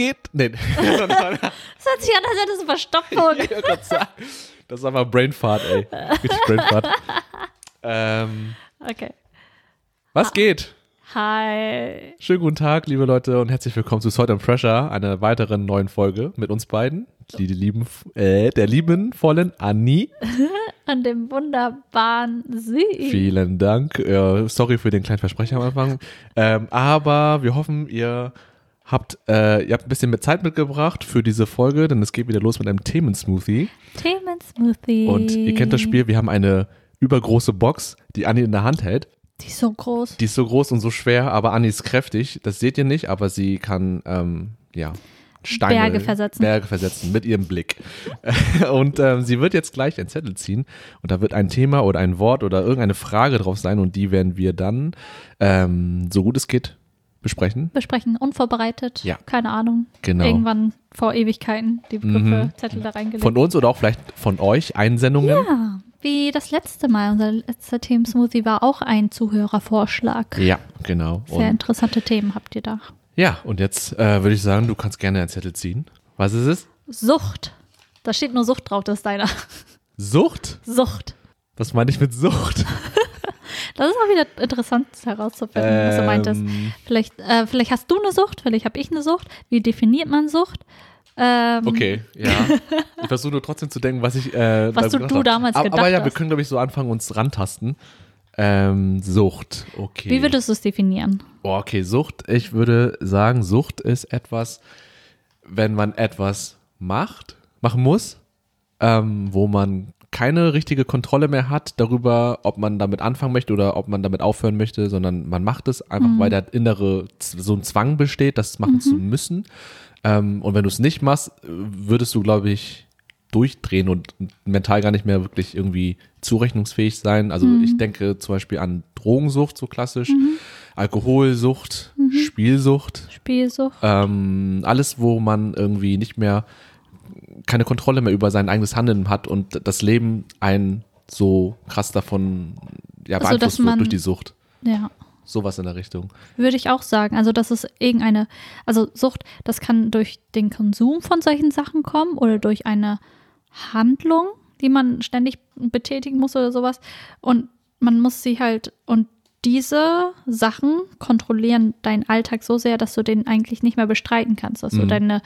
was geht? Nee. Das hört sich an, als hättest du Verstopfung. Das ist einfach Brainfart, ey. Richtig Brainfart. Ähm, Okay. was geht? Hi. Schönen guten Tag, liebe Leute, und herzlich willkommen zu Salt and Pressure, einer weiteren neuen Folge mit uns beiden. Die, die lieben, äh, der lieben, vollen Anni. An dem wunderbaren See. Vielen Dank. Äh, sorry für den kleinen Versprecher am Anfang. Ähm, aber wir hoffen, ihr habt, äh, ihr habt ein bisschen mehr Zeit mitgebracht für diese Folge, denn es geht wieder los mit einem Themensmoothie. Themensmoothie. Und ihr kennt das Spiel, wir haben eine übergroße Box, die Anni in der Hand hält. Die ist so groß. Die ist so groß und so schwer, aber Anni ist kräftig. Das seht ihr nicht, aber sie kann, ähm, ja, Steine, Berge versetzen. Berge versetzen mit ihrem Blick. und ähm, sie wird jetzt gleich einen Zettel ziehen und da wird ein Thema oder ein Wort oder irgendeine Frage drauf sein und die werden wir dann, ähm, so gut es geht, besprechen. Besprechen, unvorbereitet. Ja. Keine Ahnung. Genau. Irgendwann vor Ewigkeiten die Begriffe, Mhm. Zettel da reingelegt. Von uns oder auch vielleicht von euch Einsendungen. ja, wie das letzte Mal. Unser letzter Themensmoothie war auch ein Zuhörervorschlag. Ja, genau. Sehr Und, interessante Themen habt ihr da. ja, und jetzt äh, würde ich sagen, du kannst gerne einen Zettel ziehen. Was ist es? Sucht. Da steht nur Sucht drauf, das ist deiner. Sucht? Sucht. Was meine ich mit Sucht? Das ist auch wieder interessant herauszufinden, was du meintest. Ähm, Vielleicht, äh, vielleicht hast du eine Sucht, vielleicht habe ich eine Sucht. Wie definiert man Sucht? Ähm, Okay, ja. Ich versuche nur trotzdem zu denken, was ich. Äh, Was du- du hab. damals aber, gedacht Aber ja, wir können, glaube ich, so anfangen, uns rantasten. Ähm, Sucht, okay. Wie würdest du es definieren? Oh, okay, Sucht. Ich würde sagen, Sucht ist etwas, wenn man etwas macht, machen muss, ähm, wo man keine richtige Kontrolle mehr hat darüber, ob man damit anfangen möchte oder ob man damit aufhören möchte, sondern man macht es einfach, weil der innere so ein Zwang besteht, das machen zu müssen. Ähm, und wenn du es nicht machst, würdest du, glaube ich, durchdrehen und mental gar nicht mehr wirklich irgendwie zurechnungsfähig sein. Also ich denke zum Beispiel an Drogensucht, so klassisch, Alkoholsucht, Spielsucht, Spielsucht? ähm, alles, wo man irgendwie nicht mehr keine Kontrolle mehr über sein eigenes Handeln hat und das Leben einen so krass davon ja, Also, beeinflusst wird man- durch die Sucht. Ja. Sowas in der Richtung. Würde ich auch sagen. Also, das ist irgendeine, also Sucht, das kann durch den Konsum von solchen Sachen kommen oder durch eine Handlung, die man ständig betätigen muss oder sowas. Und man muss sie halt, und diese Sachen kontrollieren deinen Alltag so sehr, dass du den eigentlich nicht mehr bestreiten kannst. Dass du Mhm. deine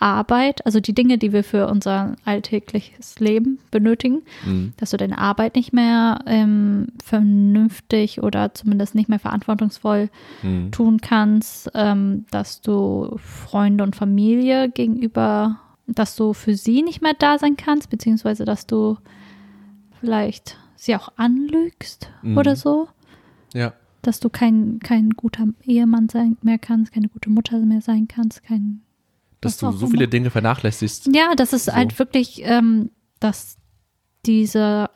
Arbeit, also die Dinge, die wir für unser alltägliches Leben benötigen, Mhm. dass du deine Arbeit nicht mehr ähm, vernünftig oder zumindest nicht mehr verantwortungsvoll Mhm. tun kannst, ähm, dass du Freunde und Familie gegenüber, dass du für sie nicht mehr da sein kannst, beziehungsweise dass du vielleicht sie auch anlügst Mhm. oder so, Ja. dass du kein, kein guter Ehemann sein mehr kannst, keine gute Mutter mehr sein kannst, kein Dass Was du so viele immer. Dinge vernachlässigst. Ja, das ist So. halt wirklich, ähm, dass dieser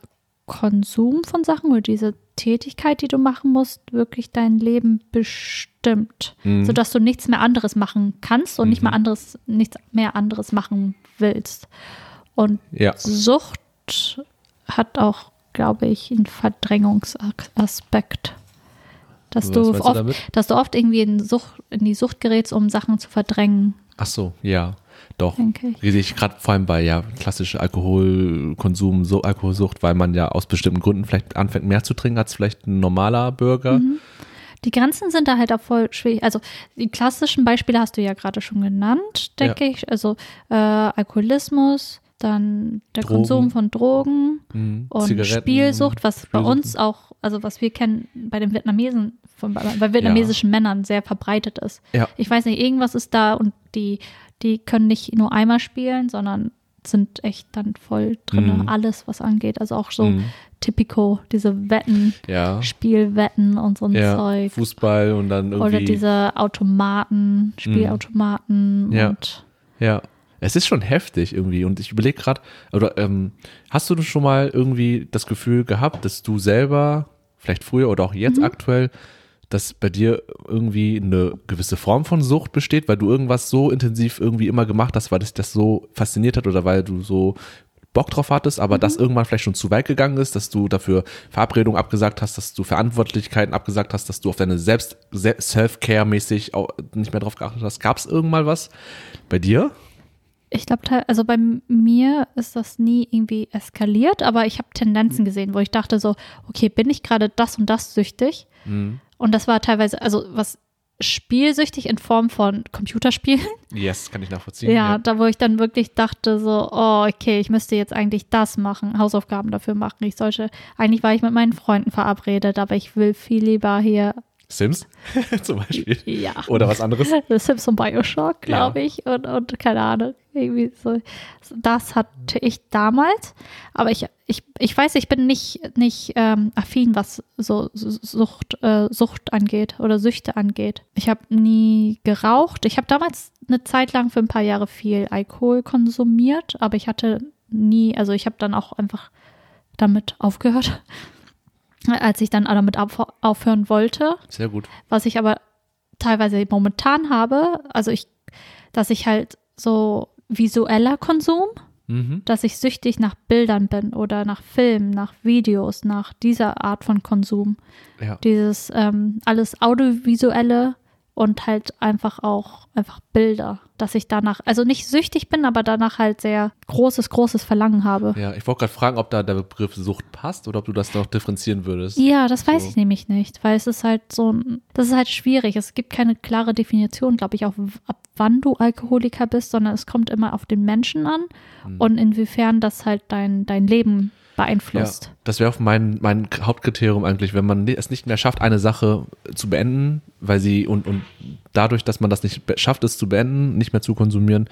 Konsum von Sachen oder diese Tätigkeit, die du machen musst, wirklich dein Leben bestimmt, Mhm. sodass du nichts mehr anderes machen kannst und nicht Mhm. mehr anderes, nichts mehr anderes machen willst. Und Ja. Sucht hat auch, glaube ich, einen Verdrängungsaspekt. Dass du, du oft, damit? dass du oft irgendwie in, Sucht, in die Sucht gerätst, um Sachen zu verdrängen, Ach so, ja. Doch. Rede ich gerade vor allem bei ja klassischer Alkoholkonsum, so Alkoholsucht, weil man ja aus bestimmten Gründen vielleicht anfängt mehr zu trinken als vielleicht ein normaler Bürger. Mhm. Die Grenzen sind da halt auch voll schwierig. Also die klassischen Beispiele hast du ja gerade schon genannt, denke ich. Also äh, Alkoholismus, dann der Drogen. Konsum von Drogen Mhm. und Zigaretten, Spielsucht, was bei Spielsucht. uns auch, also was wir kennen bei den Vietnamesen, von, bei, bei vietnamesischen Männern sehr verbreitet ist. Ja. Ich weiß nicht, irgendwas ist da und die, die können nicht nur einmal spielen, sondern sind echt dann voll drin, Mhm. alles, was angeht. Also auch so Mhm. typico, diese Wetten, Ja. Spielwetten und so ein ja. Zeug. Fußball und dann irgendwie. Oder diese Automaten, Spielautomaten Ja. und Ja. Es ist schon heftig irgendwie und ich überlege gerade, oder ähm, hast du schon mal irgendwie das Gefühl gehabt, dass du selber, vielleicht früher oder auch jetzt aktuell, dass bei dir irgendwie eine gewisse Form von Sucht besteht, weil du irgendwas so intensiv irgendwie immer gemacht hast, weil dich das so fasziniert hat oder weil du so Bock drauf hattest, aber das irgendwann vielleicht schon zu weit gegangen ist, dass du dafür Verabredungen abgesagt hast, dass du Verantwortlichkeiten abgesagt hast, dass du auf deine Selbst Se- Self-Care-mäßig nicht mehr drauf geachtet hast. Gab es irgendwann was bei dir? Ich glaube, also bei mir ist das nie irgendwie eskaliert, aber ich habe Tendenzen gesehen, wo ich dachte so, okay, bin ich gerade das und das süchtig? Mhm. Und das war teilweise, also was spielsüchtig in Form von Computerspielen. Yes, kann ich nachvollziehen. Ja, da wo ich dann wirklich dachte so, oh, okay, ich müsste jetzt eigentlich das machen, Hausaufgaben dafür machen. Ich sollte, eigentlich war ich mit meinen Freunden verabredet, aber ich will viel lieber hier, Sims zum Beispiel. ja. Oder was anderes. Sims und Bioshock, glaube Ja. ich. Und, und keine Ahnung. Irgendwie so. Das hatte ich damals. Aber ich, ich, ich weiß, ich bin nicht, nicht ähm, affin, was so Sucht, äh, Sucht angeht oder Süchte angeht. Ich habe nie geraucht. Ich habe damals eine Zeit lang für ein paar Jahre viel Alkohol konsumiert, aber ich hatte nie, also ich habe dann auch einfach damit aufgehört. Als ich dann damit auf, aufhören wollte, Sehr gut. was ich aber teilweise momentan habe, also ich, dass ich halt so visueller Konsum, Mhm. dass ich süchtig nach Bildern bin oder nach Filmen, nach Videos, nach dieser Art von Konsum. Ja. Dieses ähm, alles audiovisuelle und halt einfach auch einfach Bilder, dass ich danach, also nicht süchtig bin, aber danach halt sehr großes, großes Verlangen habe. Ja, ich wollte gerade fragen, ob da der Begriff Sucht passt oder ob du das noch differenzieren würdest. Ja, das weiß So. ich nämlich nicht, weil es ist halt so, das ist halt schwierig. Es gibt keine klare Definition, glaube ich, auch ab wann du Alkoholiker bist, sondern es kommt immer auf den Menschen an Hm. und inwiefern das halt dein, dein Leben Ja, beeinflusst. das wäre auch mein, mein Hauptkriterium eigentlich, wenn man es nicht mehr schafft, eine Sache zu beenden, weil sie und, und dadurch, dass man das nicht schafft, es zu beenden, nicht mehr zu konsumieren,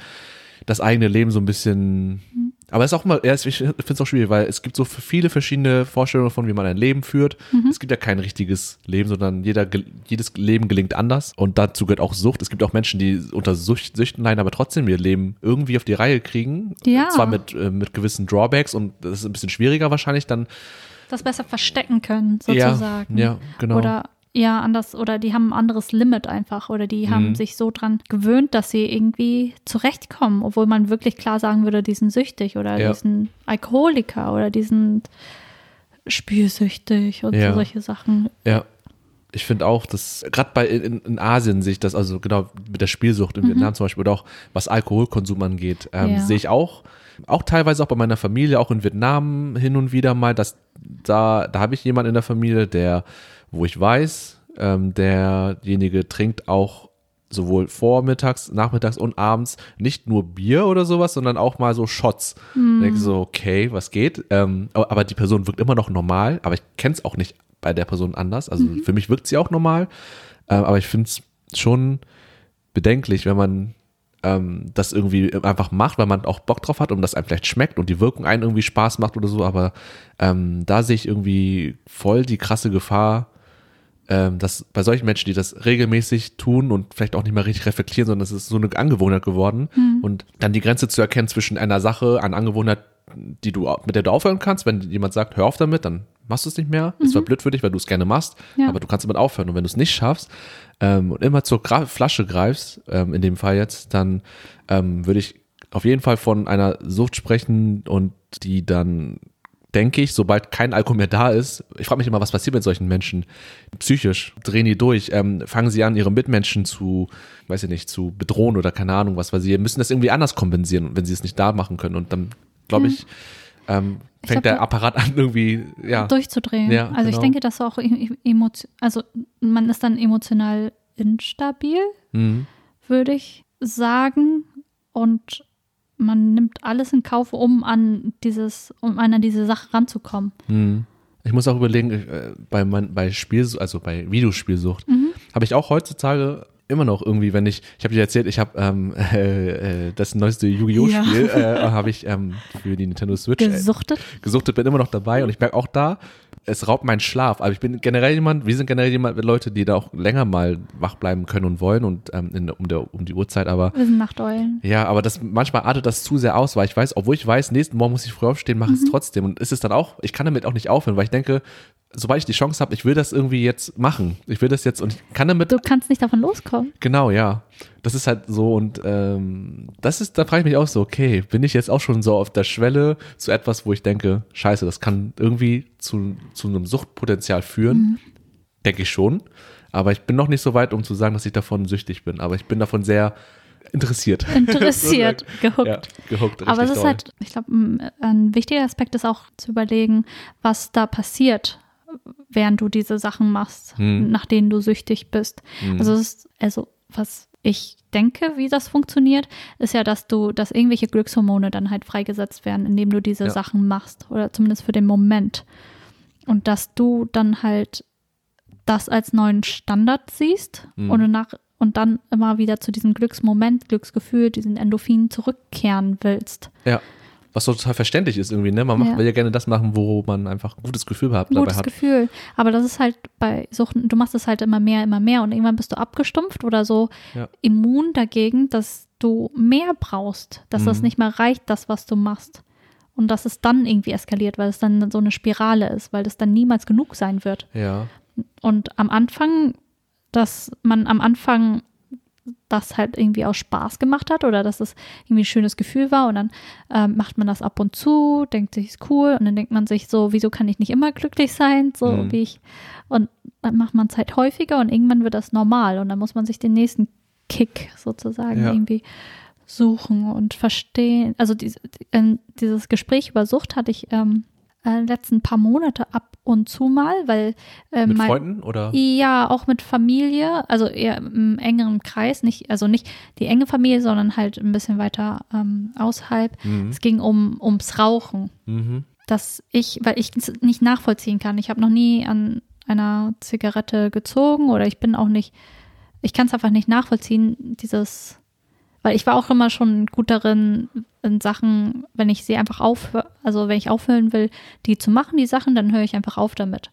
das eigene Leben so ein bisschen. Aber es ist auch mal, ja, ich finde es auch schwierig, weil es gibt so viele verschiedene Vorstellungen davon, wie man ein Leben führt. Es gibt ja kein richtiges Leben, sondern jeder, jedes Leben gelingt anders. Und dazu gehört auch Sucht. Es gibt auch Menschen, die unter Sucht, Süchten leiden, aber trotzdem ihr Leben irgendwie auf die Reihe kriegen. Ja. Zwar mit, äh, mit gewissen Drawbacks und das ist ein bisschen schwieriger wahrscheinlich dann Das besser verstecken können, sozusagen. Ja, ja genau. Oder ja, anders, oder die haben ein anderes Limit einfach, oder die Mhm. haben sich so dran gewöhnt, dass sie irgendwie zurechtkommen, obwohl man wirklich klar sagen würde, die sind süchtig oder Ja. die sind Alkoholiker oder die sind spielsüchtig und Ja. so solche Sachen. Ja. Ich finde auch, dass gerade bei in, in Asien sich das, also genau mit der Spielsucht in Vietnam zum Beispiel oder auch was Alkoholkonsum angeht, ähm, Mhm. Ja. sehe ich auch, auch teilweise auch bei meiner Familie, auch in Vietnam hin und wieder mal, dass da, da habe ich jemanden in der Familie, der, wo ich weiß, ähm, derjenige trinkt auch sowohl vormittags, nachmittags und abends nicht nur Bier oder sowas, sondern auch mal so Shots. Da Denke so, okay, was geht? Ähm, aber, aber die Person wirkt immer noch normal, aber ich kenne es auch nicht bei der Person anders. Also für mich wirkt sie auch normal, ähm, aber ich finde es schon bedenklich, wenn man ähm, das irgendwie einfach macht, weil man auch Bock drauf hat und das einem vielleicht schmeckt und die Wirkung einen irgendwie Spaß macht oder so, aber ähm, da sehe ich irgendwie voll die krasse Gefahr, dass bei solchen Menschen, die das regelmäßig tun und vielleicht auch nicht mehr richtig reflektieren, sondern es ist so eine Angewohnheit geworden und dann die Grenze zu erkennen zwischen einer Sache, einer Angewohnheit, die du, mit der du aufhören kannst, wenn jemand sagt, hör auf damit, dann machst du es nicht mehr. Ist zwar blöd für dich, weil du es gerne machst, Ja. aber du kannst damit aufhören. Und wenn du es nicht schaffst ähm, und immer zur Gra Flasche greifst, ähm, in dem Fall jetzt, dann ähm, würde ich auf jeden Fall von einer Sucht sprechen und die dann denke ich, sobald kein Alkohol mehr da ist, ich frage mich immer, was passiert mit solchen Menschen? Psychisch drehen die durch, ähm, fangen sie an, ihre Mitmenschen zu, weiß ich nicht, zu bedrohen oder keine Ahnung was, weil sie müssen das irgendwie anders kompensieren, wenn sie es nicht da machen können. Und dann, glaube ich, ähm, Ich fängt glaub, der Apparat an, irgendwie, ja. durchzudrehen. Ja, also ich genau. denke, dass auch emotion, also man ist dann emotional instabil, Mhm. würde ich sagen. Und man nimmt alles in Kauf, um an dieses, um an diese Sache ranzukommen. Mhm. Ich muss auch überlegen, äh, bei, mein, bei Spiel, also bei Videospielsucht, Mhm. habe ich auch heutzutage immer noch irgendwie, wenn ich, ich habe dir erzählt, ich habe ähm, äh, äh, das neueste Yu-Gi-Oh! Ja. Spiel, äh, habe ich ähm, für die Nintendo Switch äh, Gesuchtet. gesuchtet, bin immer noch dabei und ich merke auch da, es raubt meinen Schlaf. Aber ich bin generell jemand, wir sind generell jemand, Leute, die da auch länger mal wach bleiben können und wollen und ähm, in, um, der, um die Uhrzeit, aber Wir sind Nachteulen. ja, aber das manchmal artet das zu sehr aus, weil ich weiß, obwohl ich weiß, nächsten Morgen muss ich früh aufstehen, mache ich es trotzdem. Und ist es dann auch, ich kann damit auch nicht aufhören, weil ich denke, sobald ich die Chance habe, ich will das irgendwie jetzt machen. Ich will das jetzt und ich kann damit Du kannst nicht davon loskommen. Genau, ja. Das ist halt so und ähm, das ist, da frage ich mich auch so, okay, bin ich jetzt auch schon so auf der Schwelle zu etwas, wo ich denke, scheiße, das kann irgendwie zu, zu einem Suchtpotenzial führen. Mhm. Denke ich schon. Aber ich bin noch nicht so weit, um zu sagen, dass ich davon süchtig bin. Aber ich bin davon sehr interessiert. Interessiert, gehuckt. ja, gehuckt. Aber es ist doll. halt, ich glaube, ein wichtiger Aspekt ist auch zu überlegen, was da passiert, während du diese Sachen machst, Hm. nach denen du süchtig bist. Hm. Also, ist, also was ich denke, wie das funktioniert, ist ja, dass du, dass irgendwelche Glückshormone dann halt freigesetzt werden, indem du diese Ja. Sachen machst oder zumindest für den Moment. Und dass du dann halt das als neuen Standard siehst Mhm. und danach und dann immer wieder zu diesem Glücksmoment, Glücksgefühl, diesen Endorphinen zurückkehren willst. Ja. Was so total verständlich ist irgendwie, ne? Man macht, Ja. will ja gerne das machen, wo man einfach ein gutes Gefühl hat, dabei Gutes hat. Gefühl. Aber das ist halt bei Suchten, du machst es halt immer mehr, immer mehr und irgendwann bist du abgestumpft oder so Ja. immun dagegen, dass du mehr brauchst, dass das Mhm. nicht mehr reicht, das, was du machst. Und dass es dann irgendwie eskaliert, weil es dann so eine Spirale ist, weil es dann niemals genug sein wird. Ja. Und am Anfang, dass man am Anfang das halt irgendwie aus Spaß gemacht hat oder dass es irgendwie ein schönes Gefühl war und dann ähm, macht man das ab und zu, denkt sich, ist cool und dann denkt man sich so, wieso kann ich nicht immer glücklich sein, so Mhm. wie ich und dann macht man es halt häufiger und irgendwann wird das normal und dann muss man sich den nächsten Kick sozusagen Ja. irgendwie suchen und verstehen. Also äh, dieses Gespräch über Sucht hatte ich ähm, äh, letzten paar Monate ab und zu mal, weil äh, Mit mein, Freunden oder? ja, auch mit Familie, also eher im engeren Kreis, nicht, also nicht die enge Familie, sondern halt ein bisschen weiter ähm, außerhalb. Mhm. Es ging um ums Rauchen, Mhm. dass ich, weil ich es nicht nachvollziehen kann. Ich habe noch nie an einer Zigarette gezogen oder ich bin auch nicht, ich kann es einfach nicht nachvollziehen, dieses, weil ich war auch immer schon gut darin, in Sachen, wenn ich sie einfach aufhöre, also wenn ich aufhören will, die zu machen, die Sachen, dann höre ich einfach auf damit.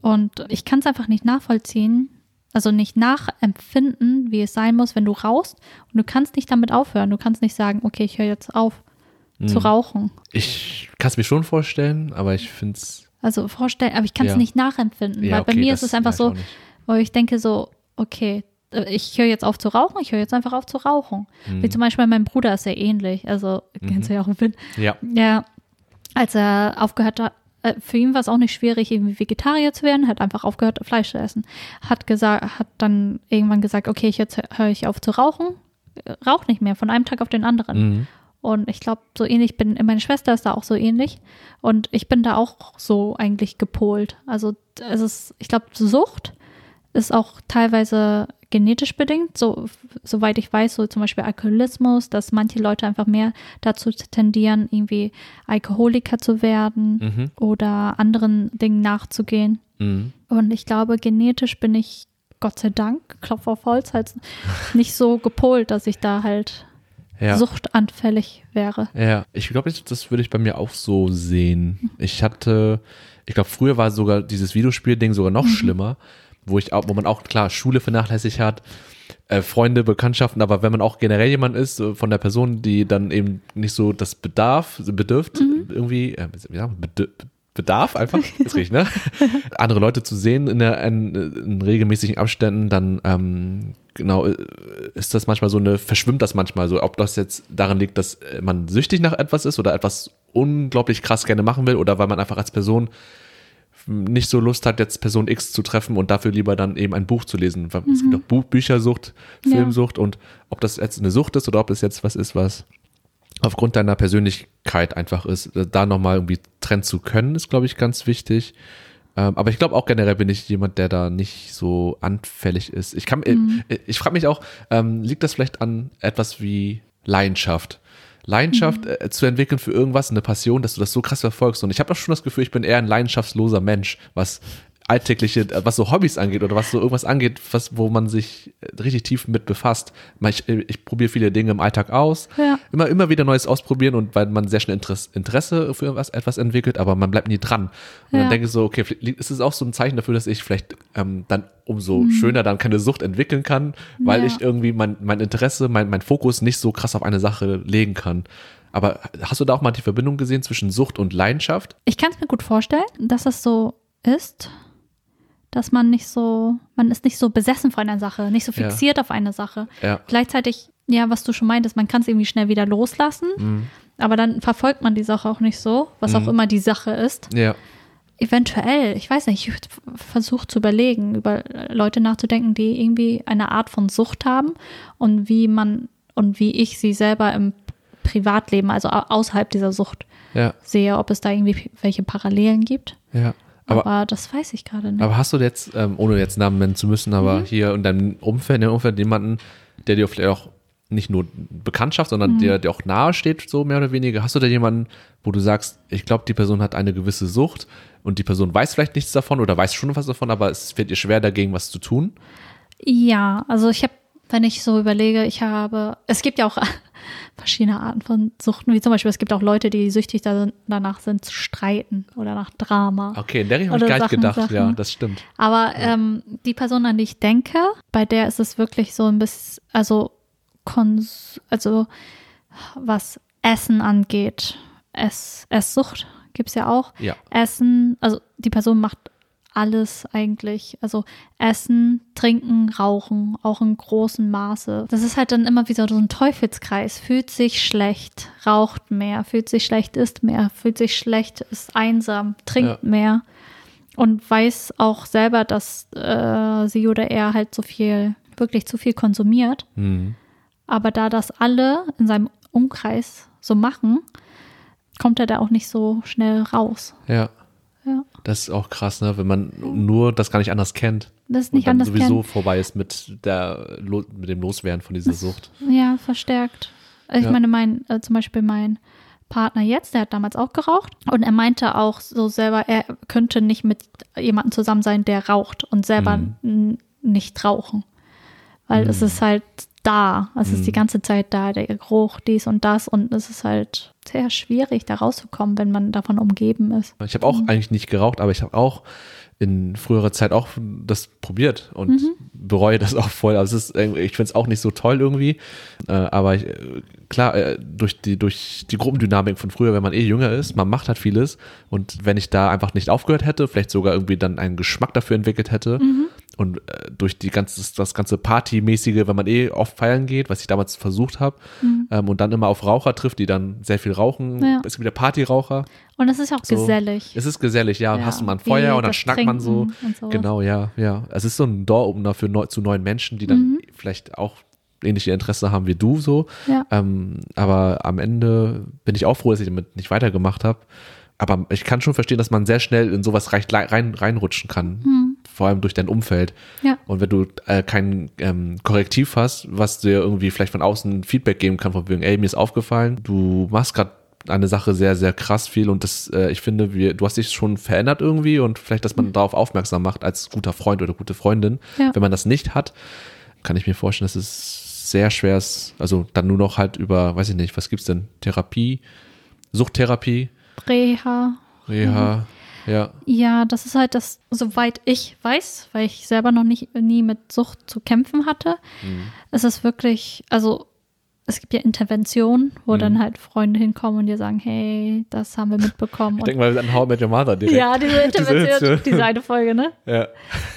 Und ich kann es einfach nicht nachvollziehen, also nicht nachempfinden, wie es sein muss, wenn du rauchst und du kannst nicht damit aufhören. Du kannst nicht sagen, okay, ich höre jetzt auf zu Mhm. rauchen. Ich kann es mir schon vorstellen, aber ich finde es. Also vorstellen, aber ich kann es Ja. nicht nachempfinden, Ja, weil bei okay, mir das ist es einfach ich so, nicht. wo ich denke so, okay, ich höre jetzt auf zu rauchen, ich höre jetzt einfach auf zu rauchen. Mhm. Wie zum Beispiel mein Bruder ist sehr ähnlich, also kennst du ja auch Finn. Ja. Ja, als er aufgehört hat, äh, für ihn war es auch nicht schwierig, irgendwie Vegetarier zu werden, hat einfach aufgehört, Fleisch zu essen. Hat gesagt, hat dann irgendwann gesagt, okay, ich jetzt höre ich auf zu rauchen, äh, rauch nicht mehr, von einem Tag auf den anderen. Mhm. Und ich glaube, so ähnlich bin, meine Schwester ist da auch so ähnlich. Und ich bin da auch so eigentlich gepolt. Also es ist, ich glaube, Sucht ist auch teilweise genetisch bedingt, so, soweit ich weiß, so zum Beispiel Alkoholismus, dass manche Leute einfach mehr dazu tendieren, irgendwie Alkoholiker zu werden Mhm. oder anderen Dingen nachzugehen. Mhm. Und ich glaube, genetisch bin ich, Gott sei Dank, Klopf auf Holz, halt nicht so gepolt, dass ich da halt Ja. suchtanfällig wäre. Ja, ich glaube, das- das würde ich bei mir auch so sehen. Ich hatte, ich glaube, früher war sogar dieses Videospiel-Ding sogar Mhm. noch schlimmer, wo ich auch, wo man auch klar Schule vernachlässigt hat, äh, Freunde, Bekanntschaften, aber wenn man auch generell jemand ist, so von der Person, die dann eben nicht so das Bedarf, bedürft, Mhm. irgendwie, äh, wie sagen wir, Bedür- Bedarf einfach, ist richtig, ne? Andere Leute zu sehen in, der, in, in regelmäßigen Abständen, dann ähm, genau äh, ist das manchmal so eine, verschwimmt das manchmal so, ob das jetzt daran liegt, dass man süchtig nach etwas ist oder etwas unglaublich krass gerne machen will oder weil man einfach als Person nicht so Lust hat, jetzt Person X zu treffen und dafür lieber dann eben ein Buch zu lesen. Weil Es gibt auch Buch, Büchersucht, Ja. Filmsucht und ob das jetzt eine Sucht ist oder ob das jetzt was ist, was aufgrund deiner Persönlichkeit einfach ist, äh, da nochmal irgendwie trennen zu können, ist, glaube ich, ganz wichtig. Ähm, aber ich glaube auch generell bin ich jemand, der da nicht so anfällig ist. Ich kann, äh, ich frage mich auch, ähm, liegt das vielleicht an etwas wie Leidenschaft? Leidenschaft äh, zu entwickeln für irgendwas, eine Passion, dass du das so krass verfolgst. Und ich habe auch schon das Gefühl, ich bin eher ein leidenschaftsloser Mensch, was alltägliche, was so Hobbys angeht oder was so irgendwas angeht, was, wo man sich richtig tief mit befasst. Ich, ich probiere viele Dinge im Alltag aus, Ja. immer, immer wieder Neues ausprobieren und weil man sehr schnell Interesse, Interesse für etwas, etwas entwickelt, aber man bleibt nie dran. Und Ja. dann denke ich so, okay, ist es auch so ein Zeichen dafür, dass ich vielleicht ähm, dann umso schöner dann keine Sucht entwickeln kann, weil Mhm. Ja. ich irgendwie mein, mein Interesse, mein, mein Fokus nicht so krass auf eine Sache legen kann. Aber hast du da auch mal die Verbindung gesehen zwischen Sucht und Leidenschaft? Ich kann es mir gut vorstellen, dass es so ist, dass man nicht so, man ist nicht so besessen von einer Sache, nicht so Ja. fixiert auf eine Sache. Ja. Gleichzeitig, ja, was du schon meintest, man kann es irgendwie schnell wieder loslassen, Mhm. aber dann verfolgt man die Sache auch nicht so, was auch Mhm. immer die Sache ist. Ja. Eventuell, ich weiß nicht, ich versuche zu überlegen, über Leute nachzudenken, die irgendwie eine Art von Sucht haben und wie man und wie ich sie selber im Privatleben, also au- außerhalb dieser Sucht Ja. sehe, ob es da irgendwie welche Parallelen gibt. Ja. Aber, Aber, das weiß ich gerade nicht. aber hast du jetzt, ähm, ohne jetzt Namen nennen zu müssen, aber hier in deinem Umfeld, in deinem Umfeld jemanden, der dir vielleicht auch nicht nur Bekanntschaft, sondern der dir auch nahe steht, so mehr oder weniger? Hast du da jemanden, wo du sagst, ich glaube, die Person hat eine gewisse Sucht und die Person weiß vielleicht nichts davon oder weiß schon was davon, aber es fällt ihr schwer, dagegen was zu tun? Ja, also ich habe, wenn ich so überlege, ich habe, es gibt ja auch verschiedene Arten von Suchten, wie zum Beispiel, es gibt auch Leute, die süchtig da, danach sind zu streiten oder nach Drama. Okay, in der Richtung habe ich gar nicht gedacht. Sachen. Ja, das stimmt. Aber ähm, die Person, an die ich denke, bei der ist es wirklich so ein bisschen, also, Kons also was Essen angeht, Ess Esssucht gibt es ja auch. Ja. Essen, also die Person macht alles eigentlich. Also Essen, Trinken, Rauchen, auch in großem Maße. Das ist halt dann immer wie so ein Teufelskreis. Fühlt sich schlecht, raucht mehr, fühlt sich schlecht, isst mehr, fühlt sich schlecht, ist einsam, trinkt Ja. mehr und weiß auch selber, dass äh, sie oder er halt so viel, wirklich zu viel konsumiert. Mhm. Aber da das alle in seinem Umkreis so machen, kommt er da auch nicht so schnell raus. Ja. Ja. Das ist auch krass, ne? wenn man nur das gar nicht anders kennt. Das ist Und nicht dann anders sowieso kennen. vorbei ist mit, der, mit dem Loswerden von dieser Sucht. Ja, verstärkt. Ich Ja. meine, mein, äh, zum Beispiel mein Partner jetzt, der hat damals auch geraucht und er meinte auch so selber, er könnte nicht mit jemandem zusammen sein, der raucht und selber Mhm. nicht rauchen. Weil es Mhm. ist halt da, es ist die Mhm. ganze Zeit da, der Geruch, dies und das und es ist halt sehr schwierig, da rauszukommen, wenn man davon umgeben ist. Ich habe auch eigentlich nicht geraucht, aber ich habe auch in früherer Zeit auch das probiert und bereue das auch voll. Also es ist, ich finde es auch nicht so toll irgendwie. Äh, aber ich, äh, klar, äh, durch die, durch die Gruppendynamik von früher, wenn man eh jünger ist, man macht halt vieles. Und wenn ich da einfach nicht aufgehört hätte, vielleicht sogar irgendwie dann einen Geschmack dafür entwickelt hätte. Und äh, durch die ganze, das ganze Partymäßige, wenn man eh oft feiern geht, was ich damals versucht habe, ähm, und dann immer auf Raucher trifft, die dann sehr viel rauchen. Ja. Es gibt ja Partyraucher. Und es ist auch So. gesellig. Es ist gesellig, ja. Ja, Hast du mal ein wie Feuer und dann schnackt man so. Genau, ja, ja. Es ist so ein Door-Opener für neu, zu neuen Menschen, die dann Mhm. vielleicht auch ähnliche Interesse haben wie du so. Ja. Ähm, aber am Ende bin ich auch froh, dass ich damit nicht weitergemacht habe. Aber ich kann schon verstehen, dass man sehr schnell in sowas rein, rein, reinrutschen kann. Vor allem durch dein Umfeld. Mhm. Ja. Und wenn du äh, kein ähm, Korrektiv hast, was dir irgendwie vielleicht von außen Feedback geben kann, von wegen, ey, mir ist aufgefallen, du machst gerade eine Sache sehr, sehr krass viel und das, äh, ich finde, wir, du hast dich schon verändert irgendwie und vielleicht, dass man darauf aufmerksam macht als guter Freund oder gute Freundin. Ja. Wenn man das nicht hat, kann ich mir vorstellen, dass es sehr schwer ist, also dann nur noch halt über, weiß ich nicht, was gibt's denn? Therapie, Suchttherapie, Reha. Reha, ja. Ja, das ist halt das, soweit ich weiß, weil ich selber noch nicht nie mit Sucht zu kämpfen hatte. Mhm. Es ist wirklich, also es gibt ja Interventionen, wo Mhm. dann halt Freunde hinkommen und dir sagen, hey, das haben wir mitbekommen. Ich denke mal an How I Met Your Mother direkt. ja, diese Intervention, Intervention. diese eine Folge, ne? Ja.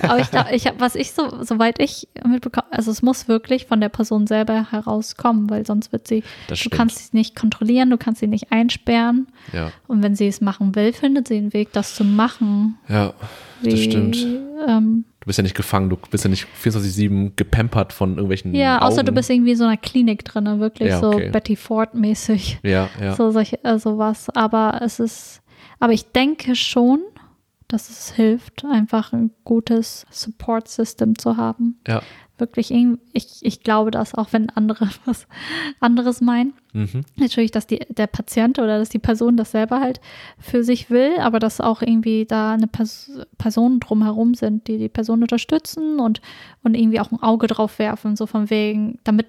Aber ich glaube, ich hab, was ich so, soweit ich mitbekomme, also es muss wirklich von der Person selber herauskommen, weil sonst wird sie, Das du stimmt. kannst sie nicht kontrollieren, du kannst sie nicht einsperren. Ja, Und wenn sie es machen will, findet sie einen Weg, das zu machen. ja, das Wie, stimmt. Ähm, Du bist ja nicht gefangen, du bist ja nicht 24-7 gepampert von irgendwelchen ja, außer Augen. du bist irgendwie in so einer Klinik drin, wirklich Ja, so okay. Betty Ford-mäßig. Ja, ja. So solche, äh, sowas. Aber es ist, aber ich denke schon, dass es hilft, einfach ein gutes Support-System zu haben. ja. Wirklich, irgendwie- ich, ich glaube das, auch wenn andere was anderes meinen. Mhm. Natürlich, dass die, der Patient oder dass die Person das selber halt für sich will, aber dass auch irgendwie da eine Pers Personen drumherum sind, die die Person unterstützen und, und irgendwie auch ein Auge drauf werfen, so von wegen, damit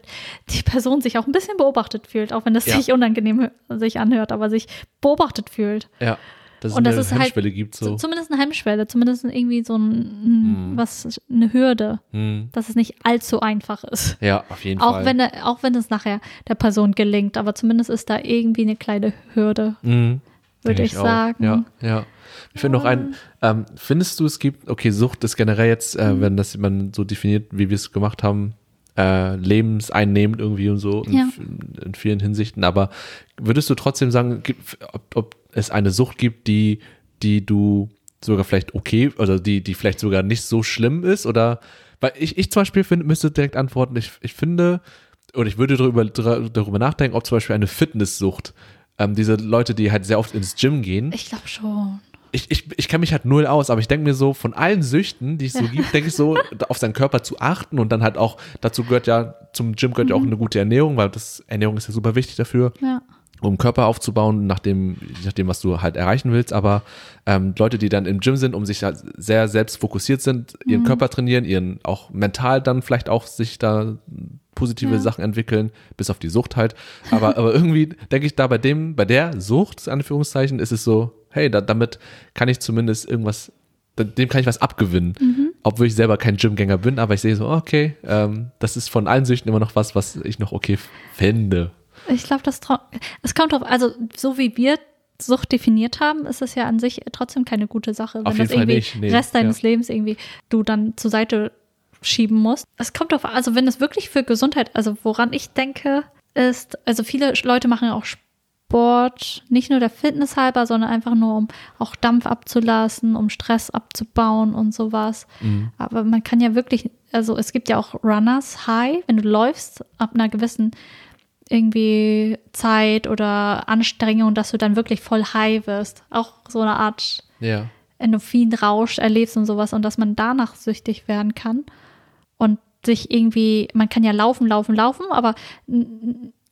die Person sich auch ein bisschen beobachtet fühlt, auch wenn das Ja. sich unangenehm sich anhört, aber sich beobachtet fühlt. Ja. Dass es Und das eine halt Hemmschwelle gibt so. Zumindest eine Hemmschwelle, zumindest irgendwie so ein, Mhm. was, eine Hürde, Mhm. dass es nicht allzu einfach ist. Ja, auf jeden Auch Fall. wenn, auch wenn es nachher der Person gelingt, aber zumindest ist da irgendwie eine kleine Hürde Mhm. würde ich, auch. sagen. Ja, ja. Ich finde noch ein, ähm, findest du, es gibt, okay, Sucht ist generell jetzt, Mhm. äh, wenn das man so definiert, wie wir es gemacht haben, äh, lebenseinnehmend irgendwie und so in, Ja. in vielen Hinsichten, aber würdest du trotzdem sagen, ob, ob es eine Sucht gibt, die, die du sogar vielleicht okay, oder die, die vielleicht sogar nicht so schlimm ist oder, weil ich, ich zum Beispiel finde, müsste direkt antworten, ich, ich finde, oder ich würde darüber, darüber nachdenken, ob zum Beispiel eine Fitnesssucht, ähm, diese Leute, die halt sehr oft ins Gym gehen, Ich glaube schon. ich, ich, ich kenne mich halt null aus, aber ich denke mir so, von allen Süchten, die es so gibt, denke ich so, auf seinen Körper zu achten und dann halt auch, dazu gehört ja, zum Gym gehört ja auch eine gute Ernährung, weil das Ernährung ist ja super wichtig dafür, Ja. Um Körper aufzubauen, nach dem, je nachdem, was du halt erreichen willst. Aber ähm, Leute, die dann im Gym sind, um sich halt sehr selbst fokussiert sind, ihren Mhm. Körper trainieren, ihren auch mental dann vielleicht auch sich da positive Ja. Sachen entwickeln, bis auf die Sucht halt. Aber, aber irgendwie denke ich da bei dem, bei der Sucht, Anführungszeichen, ist es so, hey, da, damit kann ich zumindest irgendwas, dem kann ich was abgewinnen. Mhm. Obwohl ich selber kein Gymgänger bin, aber ich sehe so, okay, ähm, das ist von allen Süchten immer noch was, was ich noch okay fände. Ich glaube, das es kommt drauf, also so wie wir Sucht definiert haben, ist es ja an sich trotzdem keine gute Sache, wenn Auf das irgendwie nicht, nee, Rest deines ja. Lebens irgendwie du dann zur Seite schieben musst. Es kommt drauf, also wenn es wirklich für Gesundheit, also woran ich denke, ist, also viele Leute machen ja auch Sport, nicht nur der Fitness halber, sondern einfach nur, um auch Dampf abzulassen, um Stress abzubauen und sowas. Mhm. Aber man kann ja wirklich, also es gibt ja auch Runners High, wenn du läufst ab einer gewissen irgendwie Zeit oder Anstrengung, dass du dann wirklich voll high wirst. Auch so eine Art Ja. Endorphinrausch erlebst und sowas und dass man danach süchtig werden kann und sich irgendwie, man kann ja laufen, laufen, laufen, aber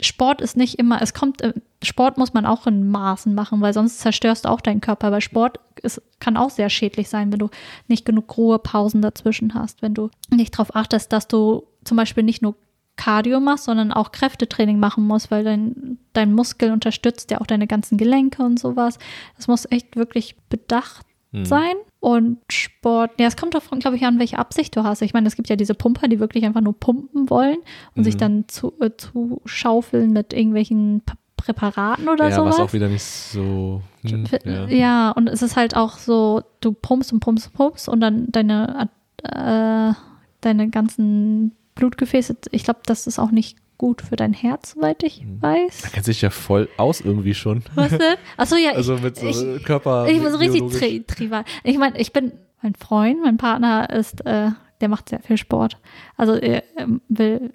Sport ist nicht immer, es kommt, äh, Sport muss man auch in Maßen machen, weil sonst zerstörst du auch deinen Körper, weil Sport ist, kann auch sehr schädlich sein, wenn du nicht genug Ruhepausen dazwischen hast, wenn du nicht darauf achtest, dass du zum Beispiel nicht nur Cardio machst, sondern auch Kräftetraining machen musst, weil dein, dein Muskel unterstützt ja auch deine ganzen Gelenke und sowas. Das muss echt wirklich bedacht Hm. sein. Und Sport, ja, es kommt davon, glaube ich, an, welche Absicht du hast. Ich meine, es gibt ja diese Pumper, die wirklich einfach nur pumpen wollen und sich Mhm. dann zu, äh, zu schaufeln mit irgendwelchen P Präparaten oder ja, sowas. was auch wieder nicht so. Hm, ja. ja. und es ist halt auch so, du pumpst und pumpst und pumpst und dann deine, äh, deine ganzen Blutgefäße, ich glaube, das ist auch nicht gut für dein Herz, soweit ich Mhm. weiß. Da kennt sich ja voll aus irgendwie schon. Was denn? Achso, ja, Also ich, mit so ich, Körper. ich bin so richtig tri trivial. Ich meine, ich bin, mein Freund, mein Partner ist, äh, der macht sehr viel Sport. Also er ähm, will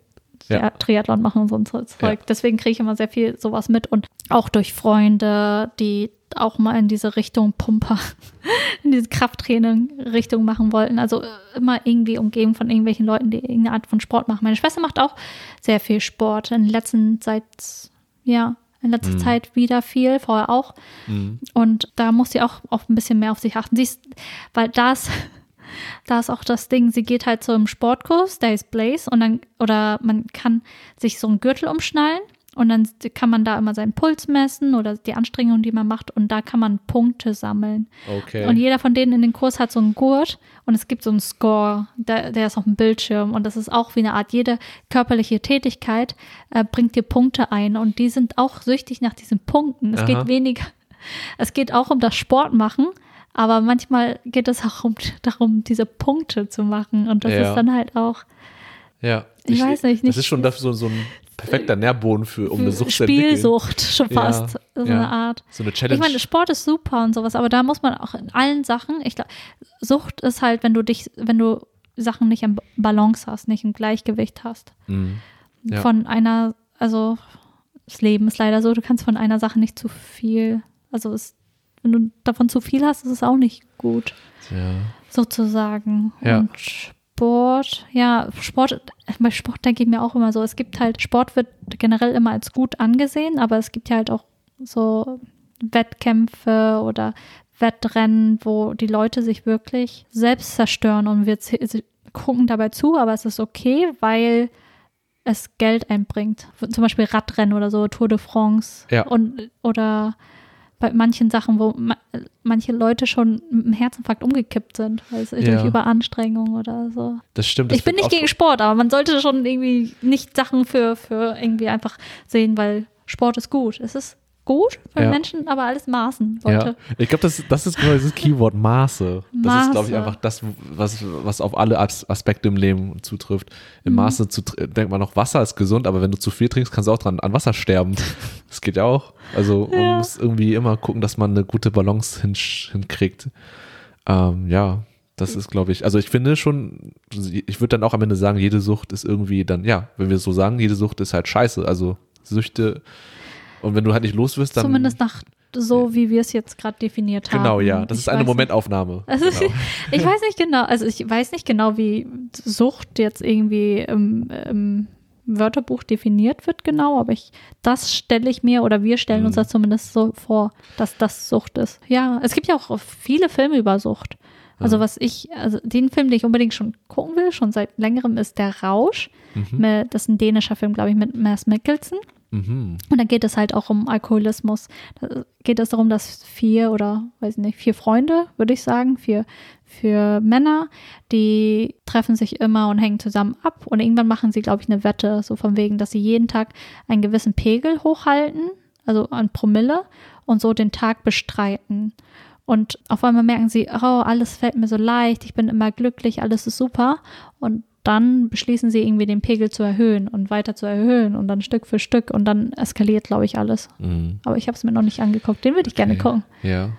ja. Triathlon machen und so ein Zeug. Ja. Deswegen kriege ich immer sehr viel sowas mit und auch durch Freunde, die auch mal in diese Richtung Pumper, in diese Krafttraining-Richtung machen wollten. Also äh, immer irgendwie umgeben von irgendwelchen Leuten, die irgendeine Art von Sport machen. Meine Schwester macht auch sehr viel Sport. In letzter Zeit, ja, in letzter Mhm. Zeit wieder viel, vorher auch. Mhm. Und da muss sie auch, auch ein bisschen mehr auf sich achten. Sie ist, weil da ist, da ist auch das Ding, sie geht halt so im Sportkurs, der ist Blaze, und dann, oder man kann sich so einen Gürtel umschnallen und dann kann man da immer seinen Puls messen oder die Anstrengungen, die man macht, und da kann man Punkte sammeln. Okay. Und jeder von denen in den Kurs hat so einen Gurt und es gibt so einen Score, der, der ist auf dem Bildschirm und das ist auch wie eine Art, jede körperliche Tätigkeit äh, bringt dir Punkte ein und die sind auch süchtig nach diesen Punkten. Es Aha. geht weniger, es geht auch um das Sport machen, aber manchmal geht es auch um, darum, diese Punkte zu machen und das Ja. ist dann halt auch ja. Ich weiß nicht, Das nicht- ist schon das so, so ein perfekter Nährboden für, um eine Sucht zu entwickeln. Spielsucht schon Ja, fast, so ja. eine Art. So eine Challenge. Ich meine, Sport ist super und sowas, aber da muss man auch in allen Sachen, ich glaube, Sucht ist halt, wenn du dich, wenn du Sachen nicht im Balance hast, nicht im Gleichgewicht hast. Mhm. Ja. Von einer, also das Leben ist leider so, du kannst von einer Sache nicht zu viel, also es, wenn du davon zu viel hast, ist es auch nicht gut, Ja. sozusagen. Ja. Und Sport, ja, Sport, bei Sport denke ich mir auch immer so, es gibt halt, Sport wird generell immer als gut angesehen, aber es gibt ja halt auch so Wettkämpfe oder Wettrennen, wo die Leute sich wirklich selbst zerstören und wir gucken dabei zu, aber es ist okay, weil es Geld einbringt. Zum Beispiel Radrennen oder so, Tour de France. Ja. Und, oder bei manchen Sachen, wo ma manche Leute schon mit einem Herzinfarkt umgekippt sind, weil es Ja. durch Überanstrengung oder so. Das stimmt. Das ich bin nicht gegen Sport, aber man sollte schon irgendwie nicht Sachen für, für irgendwie einfach sehen, weil Sport ist gut. Es ist gut für Ja. Menschen, aber alles maßen Ja, sollte. ich glaube, das, das ist genau dieses Keyword Maße. Das ist, glaube ich, Maße. einfach das, was, was auf alle As Aspekte im Leben zutrifft. Im Mhm. Maße zu, denkt man noch, Wasser ist gesund, aber wenn du zu viel trinkst, kannst du auch dran an Wasser sterben. Das geht ja auch. Also man Ja. muss irgendwie immer gucken, dass man eine gute Balance hin, hinkriegt. Ähm, ja, das ist, glaube ich, also ich finde schon, ich würde dann auch am Ende sagen, jede Sucht ist irgendwie dann, ja, wenn wir es so sagen, jede Sucht ist halt scheiße. Also Süchte, und wenn du halt nicht los wirst, dann. Zumindest nach so, wie wir es jetzt gerade definiert haben. Genau, ja. Das Ich ist eine. Momentaufnahme. Also, genau. Ich weiß nicht genau, also ich weiß nicht genau, wie Sucht jetzt irgendwie im, im Wörterbuch definiert wird, genau, aber ich, das stelle ich mir oder wir stellen uns Mhm. das zumindest so vor, dass das Sucht ist. Ja, es gibt ja auch viele Filme über Sucht. Also was ich, also den Film, den ich unbedingt schon gucken will, schon seit längerem, ist Der Rausch. Mhm. Das ist ein dänischer Film, glaube ich, mit Mads Mikkelsen. Mhm. Und dann geht es halt auch um Alkoholismus. Da geht es darum, dass vier oder, weiß nicht, vier Freunde, würde ich sagen, vier, vier Männer, die treffen sich immer und hängen zusammen ab. Und irgendwann machen sie, glaube ich, eine Wette, so von wegen, dass sie jeden Tag einen gewissen Pegel hochhalten, also an Promille, und so den Tag bestreiten. Und auf einmal merken sie, oh, alles fällt mir so leicht, ich bin immer glücklich, alles ist super. Und dann beschließen sie irgendwie den Pegel zu erhöhen und weiter zu erhöhen und dann Stück für Stück und dann eskaliert, glaube ich, alles. Mhm. Aber ich habe es mir noch nicht angeguckt. Den würde ich gerne Okay. gucken. Ja.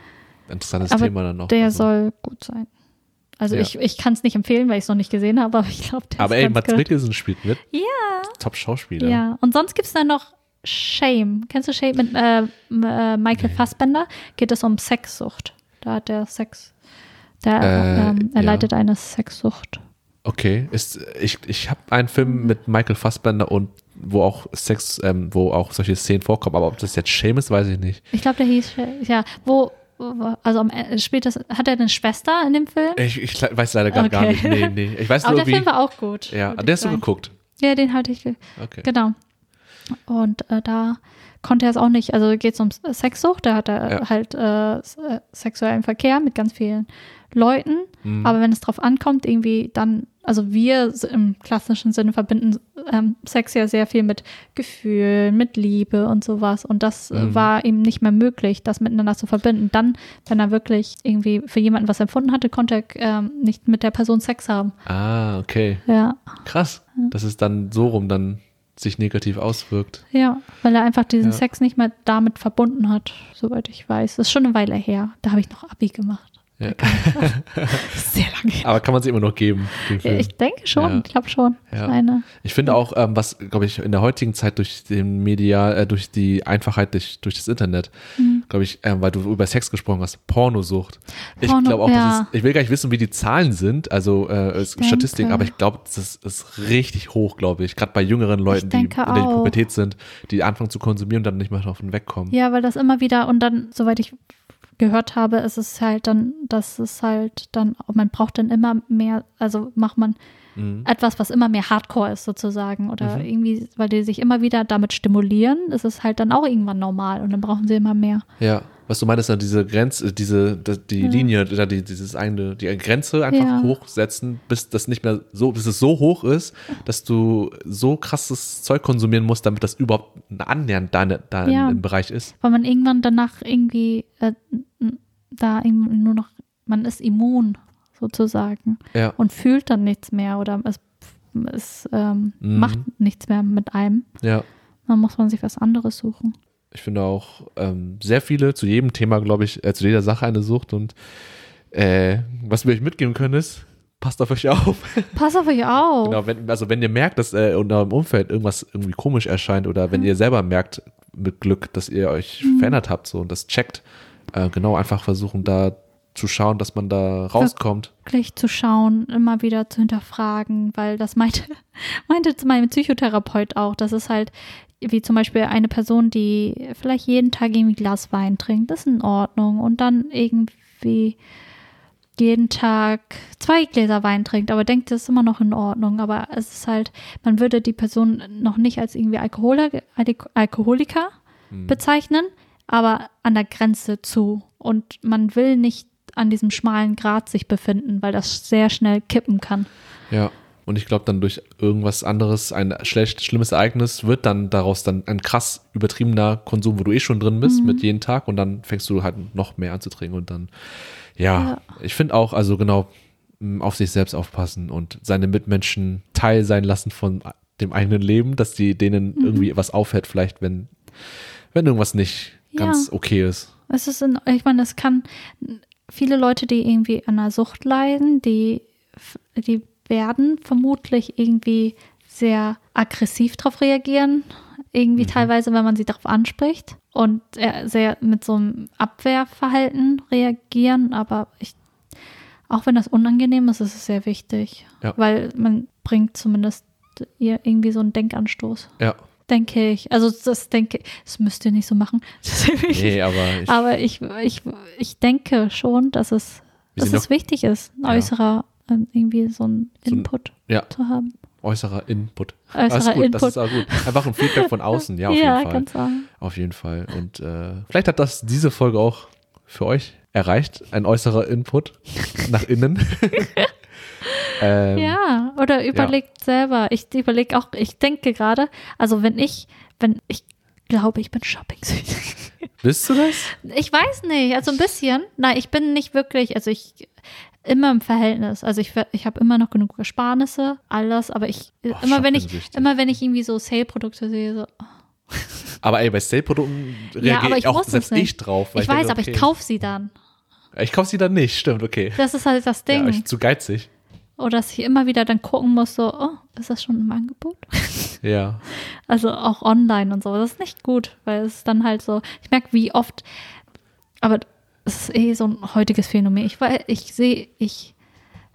Interessantes Aber Thema dann noch. Der Also. soll gut sein. Also Ja. ich, ich kann es nicht empfehlen, weil ich es noch nicht gesehen habe, aber ich glaube, der Aber ist ey, Mats. Mikkelsen spielt mit. Ja. Top-Schauspieler. Ja, und sonst gibt es dann noch Shame. Kennst du Shame mit äh, äh, Michael Fassbender? Geht es um Sexsucht. Da hat er Sex. Der, Äh, ähm, er ja. leitet eine Sexsucht. Okay. Ist, ich ich habe einen Film mit Michael Fassbender und wo auch Sex, ähm, wo auch solche Szenen vorkommen. Aber ob das jetzt Shame ist, weiß ich nicht. Ich glaube, der hieß, Shame. ja, wo, also am Ende- später, hat er eine Schwester in dem Film? Ich, ich weiß leider gar, gar Okay. nicht. Nee, nee. Ich weiß Aber nur, der wie. Film war auch gut. ja, ich hast du geguckt. Ja, den hatte ich, Okay. genau. Und äh, da konnte er es auch nicht, also geht es um Sexsucht, da hat er Ja. halt äh, äh, sexuellen Verkehr mit ganz vielen Leuten, Mhm. aber wenn es drauf ankommt, irgendwie dann, also wir im klassischen Sinne verbinden ähm, Sex ja sehr viel mit Gefühlen, mit Liebe und sowas und das äh, Mhm. war ihm nicht mehr möglich, das miteinander zu verbinden. Dann, wenn er wirklich irgendwie für jemanden was empfunden hatte, konnte er ähm, nicht mit der Person Sex haben. Ah, okay. Ja, Krass. Dass es dann so rum dann sich negativ auswirkt. Ja, weil er einfach diesen Ja. Sex nicht mehr damit verbunden hat, soweit ich weiß. Das ist schon eine Weile her. Da habe ich noch Abi gemacht. Ja. Sehr lange. Aber kann man es immer noch geben. Ich denke schon, Ja. ich glaube schon. Ja. Ich finde auch, ähm, was, glaube ich, in der heutigen Zeit durch den Medial, äh, durch die Einfachheit durch, durch das Internet, Mhm. glaube ich, ähm, weil du über Sex gesprochen hast, Pornosucht. Ich Porno, glaube auch, ja. es, ich will gar nicht wissen, wie die Zahlen sind, also äh, Statistiken, denke- aber ich glaube, das ist richtig hoch, glaube ich. Gerade bei jüngeren Leuten, die in denke der auch. Pubertät sind, die anfangen zu konsumieren und dann nicht mehr davon wegkommen. Ja, weil das immer wieder und dann, soweit ich gehört habe, ist es halt dann, dass es halt dann, man braucht dann immer mehr, also macht man Mhm. etwas, was immer mehr Hardcore ist sozusagen oder Mhm. irgendwie, weil die sich immer wieder damit stimulieren, ist es halt dann auch irgendwann normal und dann brauchen sie immer mehr. Ja, was du meinst, dann diese Grenze, diese, das- die Ja. Linie, die, dieses eine, die Grenze einfach Ja. hochsetzen, bis das nicht mehr so, bis es so hoch ist, dass du so krasses Zeug konsumieren musst, damit das überhaupt annähernd deine, dein Ja. im Bereich ist. weil man irgendwann danach irgendwie äh, da nur noch, man ist immun sozusagen Ja. und fühlt dann nichts mehr oder es, es ähm, Mhm. macht nichts mehr mit einem. Ja. Dann muss man sich was anderes suchen. Ich finde auch ähm, sehr viele zu jedem Thema, glaube ich, äh, zu jeder Sache eine Sucht und äh, was wir euch mitgeben können ist, passt auf euch auf. Pass auf euch auf. Genau, wenn, also wenn ihr merkt, dass äh, in eurem Umfeld irgendwas irgendwie komisch erscheint oder wenn ihr selber merkt mit Glück, dass ihr euch verändert habt so und das checkt, äh, genau einfach versuchen da zu schauen, dass man da rauskommt. Wirklich zu schauen, immer wieder zu hinterfragen, weil das meinte, meinte zu meinem Psychotherapeut auch, das ist halt wie zum Beispiel eine Person, die vielleicht jeden Tag irgendwie Glas Wein trinkt, das ist in Ordnung und dann irgendwie jeden Tag zwei Gläser Wein trinkt, aber denkt, das ist immer noch in Ordnung. Aber es ist halt, man würde die Person noch nicht als irgendwie Alkoholer, Alko- Alkoholiker Hm. bezeichnen, aber an der Grenze zu. Und man will nicht an diesem schmalen Grat sich befinden, weil das sehr schnell kippen kann. Ja. Und ich glaube, dann durch irgendwas anderes, ein schlecht, schlimmes Ereignis, wird dann daraus dann ein krass übertriebener Konsum, wo du eh schon drin bist mit jeden Tag und dann fängst du halt noch mehr an zu trinken und dann, ja, Ja. ich finde auch, also genau, m, auf sich selbst aufpassen und seine Mitmenschen Teil sein lassen von dem eigenen Leben, dass die denen Mhm. irgendwie was aufhält, vielleicht wenn, wenn irgendwas nicht Ja. ganz okay ist. Es ist, in, ich meine, es kann viele Leute, die irgendwie an einer Sucht leiden, die, die werden vermutlich irgendwie sehr aggressiv darauf reagieren, irgendwie teilweise, wenn man sie darauf anspricht und äh, sehr mit so einem Abwehrverhalten reagieren, aber ich, auch wenn das unangenehm ist, ist es sehr wichtig, Ja. weil man bringt zumindest ihr irgendwie so einen Denkanstoß, Ja, denke ich. Also das denke das müsst ihr nicht so machen. Nee, aber ich, aber ich, ich, ich denke schon, dass es, dass es wichtig ist, ein Ja. äußerer ähm, irgendwie so ein So ein- Input ja, zu haben. äußerer Input. Äußerer gut, Input. das ist auch gut. Einfach ein Feedback von außen, ja, auf ja, jeden Fall. kannst sagen. Auf jeden Fall. Und äh, vielleicht hat das diese Folge auch für euch erreicht, ein äußerer Input nach innen. ähm, Ja, oder überlegt selber. Ich überlege auch, ich denke gerade, also wenn ich, wenn ich glaube, ich bin shopping-süchtig. Bist du das? Ich weiß nicht, also ein bisschen. Nein, ich bin nicht wirklich, also ich immer im Verhältnis. Also ich, ich habe immer noch genug Ersparnisse, alles, aber ich Oh, immer wenn ich immer wenn ich irgendwie so Sale-Produkte sehe, so, Aber ey, bei Sale-Produkten reagiere aber ich ich auch selbst nicht. ich drauf. weil ich weiß, denke, aber okay, ich kaufe sie dann. Ich kaufe sie dann nicht, stimmt, okay. Das ist halt das Ding. Ja, ich zu geizig. Oder dass ich immer wieder dann gucken muss, so, oh, ist das schon im Angebot? Ja. Also auch online und so. Das ist nicht gut, weil es dann halt so, ich merke, wie oft, aber es ist eh so ein heutiges Phänomen. Ich, ich sehe, ich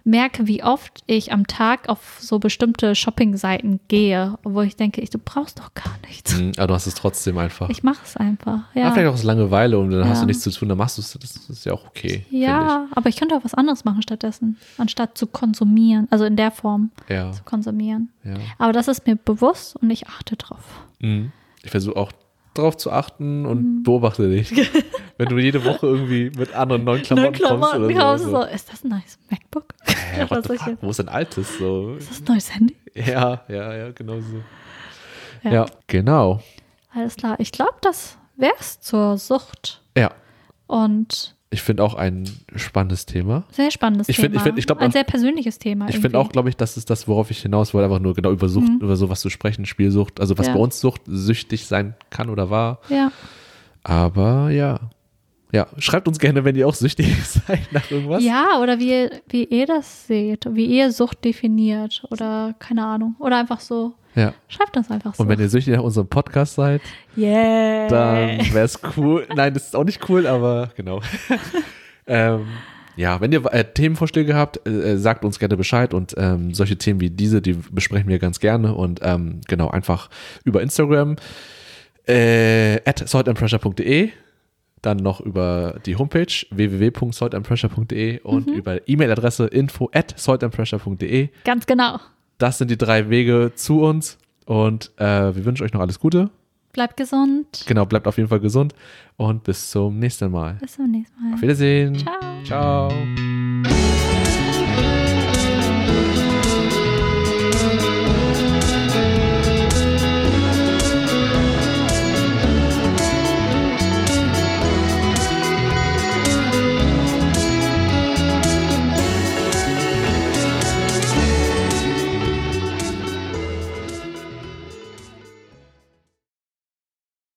merke, wie oft ich am Tag auf so bestimmte Shopping-Seiten gehe, wo ich denke, ich, du brauchst doch gar nichts. Mhm, aber du hast es trotzdem einfach. Ich mache es einfach. Ja. Ja, vielleicht auch aus Langeweile und dann hast Ja. du nichts zu tun, dann machst du es. Das ist ja auch okay. ja aber ich könnte auch was anderes machen stattdessen, anstatt zu konsumieren, also in der Form. Ja, zu konsumieren. ja. Aber das ist mir bewusst und ich achte drauf. Mhm. Ich versuche auch drauf zu achten und Mhm. beobachte dich. Wenn du jede Woche irgendwie mit anderen neuen Klamotten, kommst oder so. so. ist das ein neues MacBook? The solche- fuck? Wo ist ein altes? So. Ist das ein neues Handy? Ja, ja, ja, genau so. Ja. Ja, genau. Alles klar. Ich glaube, das wär's zur Sucht. Ja, Und ich finde auch ein spannendes Thema. sehr spannendes Ich Thema. find- ich find- ich glaub Ein auch- sehr persönliches Thema. Ich finde auch, glaube ich, das ist das, worauf ich hinaus wollte, einfach nur genau über Sucht, über sowas zu sprechen, Spielsucht, also was Ja. bei uns Sucht süchtig sein kann oder war. Ja. Aber ja. Ja, schreibt uns gerne, wenn ihr auch süchtig seid nach irgendwas. Ja, oder wie, wie ihr das seht, wie ihr Sucht definiert oder keine Ahnung. Oder einfach so. Ja. Schreibt das einfach so. Und wenn ihr süchtig nach unserem Podcast seid, yeah. dann wäre es cool. Nein, das ist auch nicht cool, aber genau. ähm, ja, wenn ihr äh, Themenvorschläge habt, äh, sagt uns gerne Bescheid und ähm, solche Themen wie diese, die besprechen wir ganz gerne und ähm, genau, einfach über Instagram äh, at saltandpressure.de dann noch über die Homepage www.saltandpressure.de und über E-Mail-Adresse info at saltandpressure.de. Ganz genau. Das sind die drei Wege zu uns und äh, wir wünschen euch noch alles Gute. Bleibt gesund. Genau, bleibt auf jeden Fall gesund und bis zum nächsten Mal. Bis zum nächsten Mal. Auf Wiedersehen. Ciao. Ciao.